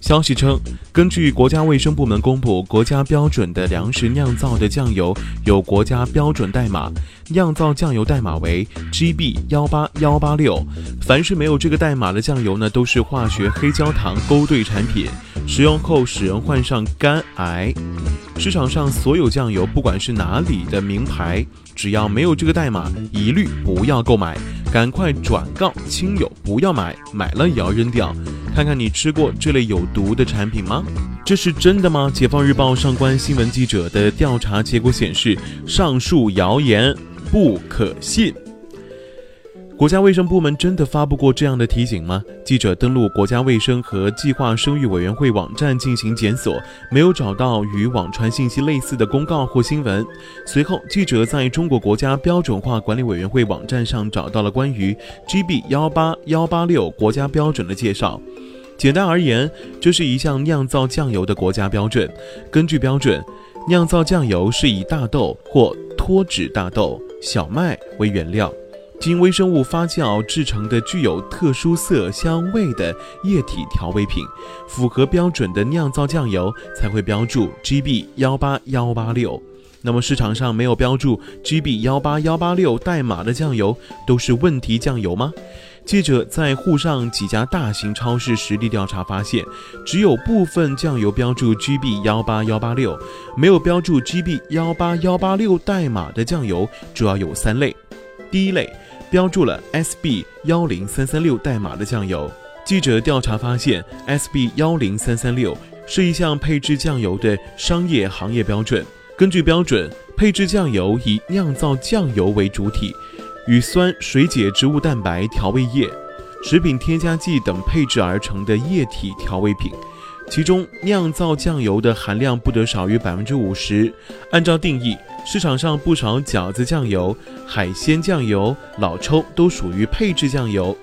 消息称，根据国家卫生部门公布，国家标准的粮食酿造的酱油有国家标准代码，酿造酱油代码为 GB 幺八幺八六。凡是没有这个代码的酱油呢，都是化学黑焦糖勾兑产品，食用后使人患上肝癌。市场上所有酱油，不管是哪里的名牌，只要没有这个代码，一律不要购买，赶快转告亲友不要买，买了也要扔掉。看看你吃过这类有毒的产品吗？这是真的吗？解放日报上官新闻记者的调查结果显示，上述谣言不可信。国家卫生部门真的发布过这样的提醒吗？记者登录国家卫生和计划生育委员会网站进行检索，没有找到与网传信息类似的公告或新闻。随后，记者在中国国家标准化管理委员会网站上找到了关于 GB 幺八幺八六国家标准的介绍。简单而言，这是一项酿造酱油的国家标准。根据标准，酿造酱油是以大豆或脱脂大豆、小麦为原料，经微生物发酵制成的具有特殊色香味的液体调味品。符合标准的酿造酱油才会标注 GB 幺八幺八六。那么市场上没有标注 GB 幺八幺八六代码的酱油都是问题酱油吗？记者在沪上几家大型超市实地调查发现，只有部分酱油标注 GB 幺八幺八六，没有标注 GB 幺八幺八六代码的酱油主要有三类。第一类标注了 SB 幺零三三六代码的酱油。记者调查发现，SB 幺零三三六是一项配置酱油的商业行业标准。根据标准，配置酱油以酿造酱油为主体。与酸水解植物蛋白、调味液、食品添加剂等配制而成的液体调味品，其中酿造酱油的含量不得少于百分之五十。按照定义，市场上不少饺子酱油、海鲜酱油、老抽都属于配制酱油。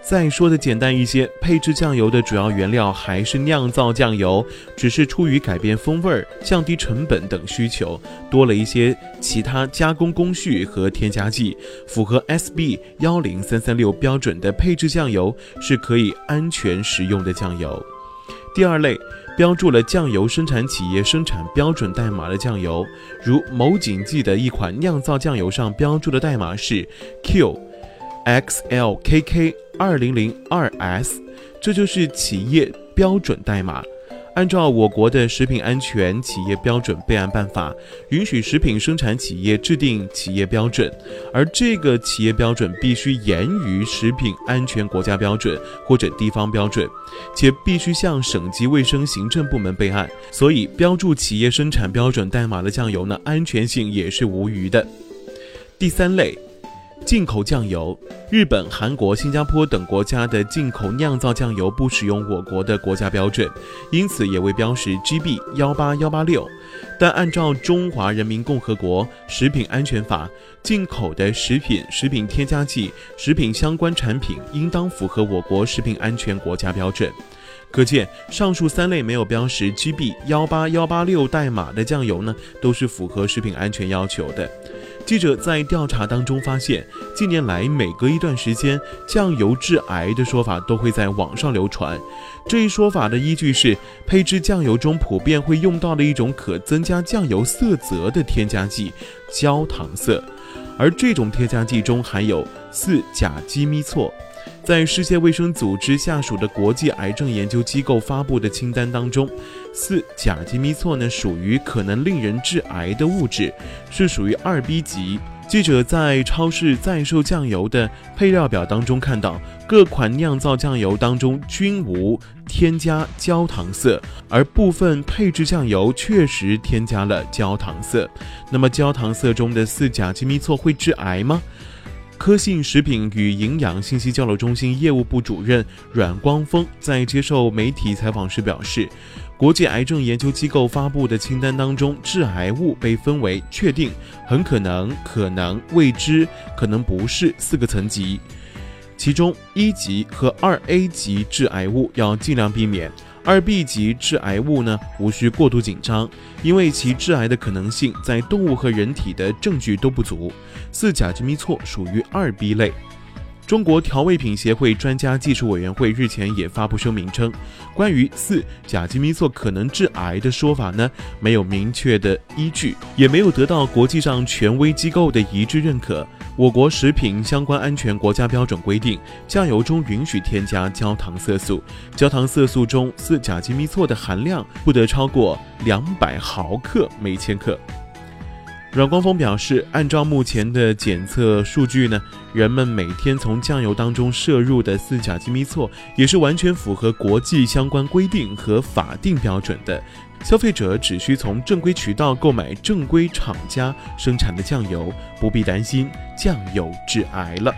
再说的简单一些，配制酱油的主要原料还是酿造酱油，只是出于改变风味、降低成本等需求，多了一些其他加工工序和添加剂。符合 SB 幺零三三六标准的配制酱油是可以安全食用的酱油。第二类标注了酱油生产企业生产标准代码的酱油，如某锦记的一款酿造酱油上标注的代码是 Q X L K K。二零零二 S，这就是企业标准代码。按照我国的食品安全企业标准备案办法，允许食品生产企业制定企业标准，而这个企业标准必须严于食品安全国家标准或者地方标准，且必须向省级卫生行政部门备案。所以，标注企业生产标准代码的酱油呢，安全性也是无虞的。第三类。进口酱油，日本、韩国、新加坡等国家的进口酿造酱油不使用我国的国家标准，因此也未标识 GB 幺八幺八六。但按照《中华人民共和国食品安全法》，进口的食品、食品添加剂、食品相关产品应当符合我国食品安全国家标准。可见，上述三类没有标识 GB 幺八幺八六代码的酱油呢，都是符合食品安全要求的。记者在调查当中发现，近年来每隔一段时间，酱油致癌的说法都会在网上流传。这一说法的依据是，配制酱油中普遍会用到的一种可增加酱油色泽的添加剂——焦糖色，而这种添加剂中含有四甲基咪唑。在世界卫生组织下属的国际癌症研究机构发布的清单当中，四甲基咪唑呢属于可能令人致癌的物质，是属于二 B 级。记者在超市在售酱油的配料表当中看到，各款酿造酱油当中均无添加焦糖色，而部分配制酱油确实添加了焦糖色。那么，焦糖色中的四甲基咪唑会致癌吗？科信食品与营养信息交流中心业务部主任阮光峰在接受媒体采访时表示，国际癌症研究机构发布的清单当中，致癌物被分为确定、很可能、可能、未知、可能不是四个层级，其中一级和二 A 级致癌物要尽量避免。二 B 级致癌物呢，无需过度紧张，因为其致癌的可能性在动物和人体的证据都不足。四甲基咪唑属于二 B 类。中国调味品协会专家技术委员会日前也发布声明称，关于四甲基咪唑可能致癌的说法呢，没有明确的依据，也没有得到国际上权威机构的一致认可。我国食品相关安全国家标准规定，酱油中允许添加焦糖色素，焦糖色素中四甲基咪唑的含量不得超过两百毫克每千克。阮光峰表示，按照目前的检测数据呢，人们每天从酱油当中摄入的四甲基咪唑也是完全符合国际相关规定和法定标准的。消费者只需从正规渠道购买正规厂家生产的酱油，不必担心酱油致癌了。